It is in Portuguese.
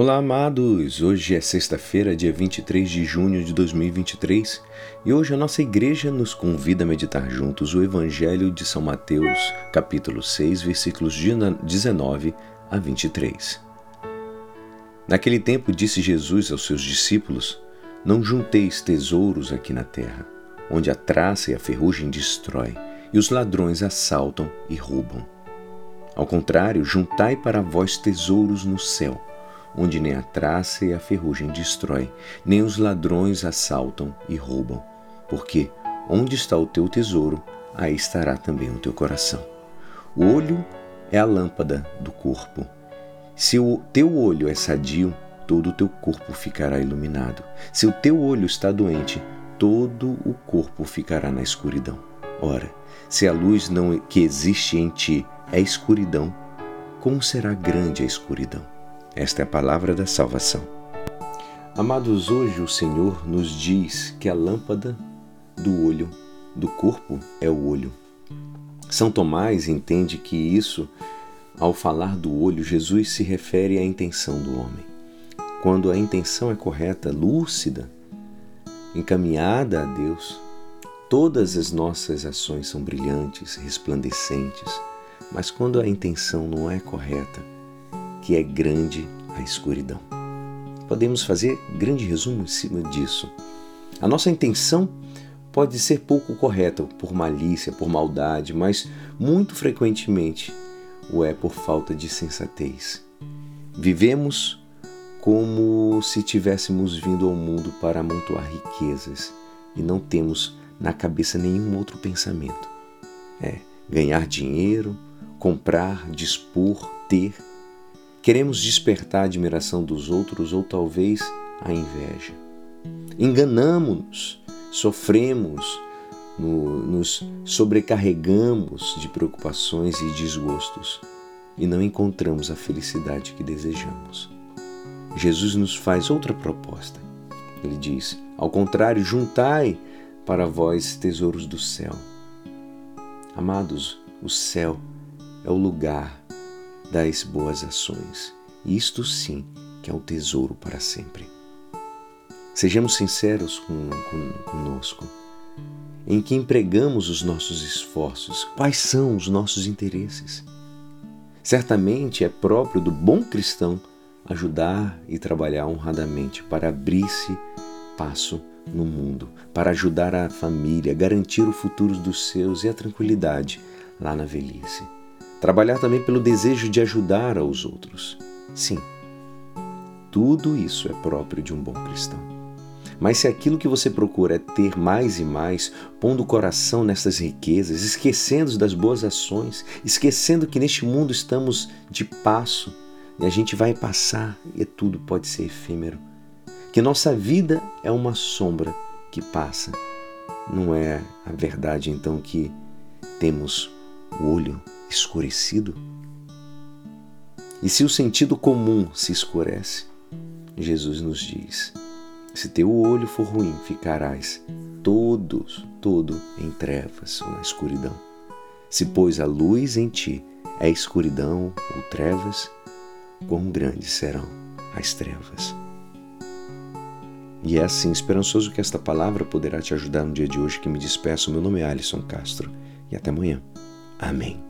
Olá, amados! Hoje é sexta-feira, dia 23 de junho de 2023 e hoje a nossa igreja nos convida a meditar juntos o Evangelho de São Mateus, capítulo 6, versículos 19 a 23. Naquele tempo disse Jesus aos seus discípulos: Não junteis tesouros aqui na terra, onde a traça e a ferrugem destrói e os ladrões assaltam e roubam. Ao contrário, juntai para vós tesouros no céu onde nem a traça e a ferrugem destrói, nem os ladrões assaltam e roubam. Porque onde está o teu tesouro, aí estará também o teu coração. O olho é a lâmpada do corpo. Se o teu olho é sadio, todo o teu corpo ficará iluminado. Se o teu olho está doente, todo o corpo ficará na escuridão. Ora, se a luz não que existe em ti é escuridão, como será grande a escuridão? Esta é a palavra da salvação. Amados, hoje o Senhor nos diz que a lâmpada do olho, do corpo, é o olho. São Tomás entende que isso, ao falar do olho, Jesus se refere à intenção do homem. Quando a intenção é correta, lúcida, encaminhada a Deus, todas as nossas ações são brilhantes, resplandecentes. Mas quando a intenção não é correta, que é grande a escuridão. Podemos fazer grande resumo em cima disso. A nossa intenção pode ser pouco correta por malícia, por maldade, mas muito frequentemente o é por falta de sensatez. Vivemos como se tivéssemos vindo ao mundo para amontoar riquezas e não temos na cabeça nenhum outro pensamento. É ganhar dinheiro, comprar, dispor, ter Queremos despertar a admiração dos outros ou talvez a inveja. Enganamos-nos, sofremos, no, nos sobrecarregamos de preocupações e desgostos e não encontramos a felicidade que desejamos. Jesus nos faz outra proposta. Ele diz: Ao contrário, juntai para vós tesouros do céu. Amados, o céu é o lugar das boas ações. Isto sim que é o tesouro para sempre. Sejamos sinceros com, com, conosco. Em que empregamos os nossos esforços? Quais são os nossos interesses? Certamente é próprio do bom cristão ajudar e trabalhar honradamente para abrir-se passo no mundo, para ajudar a família, garantir o futuro dos seus e a tranquilidade lá na velhice. Trabalhar também pelo desejo de ajudar aos outros. Sim, tudo isso é próprio de um bom cristão. Mas se aquilo que você procura é ter mais e mais, pondo o coração nessas riquezas, esquecendo das boas ações, esquecendo que neste mundo estamos de passo e a gente vai passar e tudo pode ser efêmero, que nossa vida é uma sombra que passa, não é a verdade então que temos o olho escurecido? E se o sentido comum se escurece, Jesus nos diz: se teu olho for ruim, ficarás todos, todo em trevas ou na escuridão. Se pois a luz em ti é escuridão ou trevas, quão grandes serão as trevas. E é assim, esperançoso que esta palavra poderá te ajudar no dia de hoje que me despeço. Meu nome é Alisson Castro e até amanhã. Amém.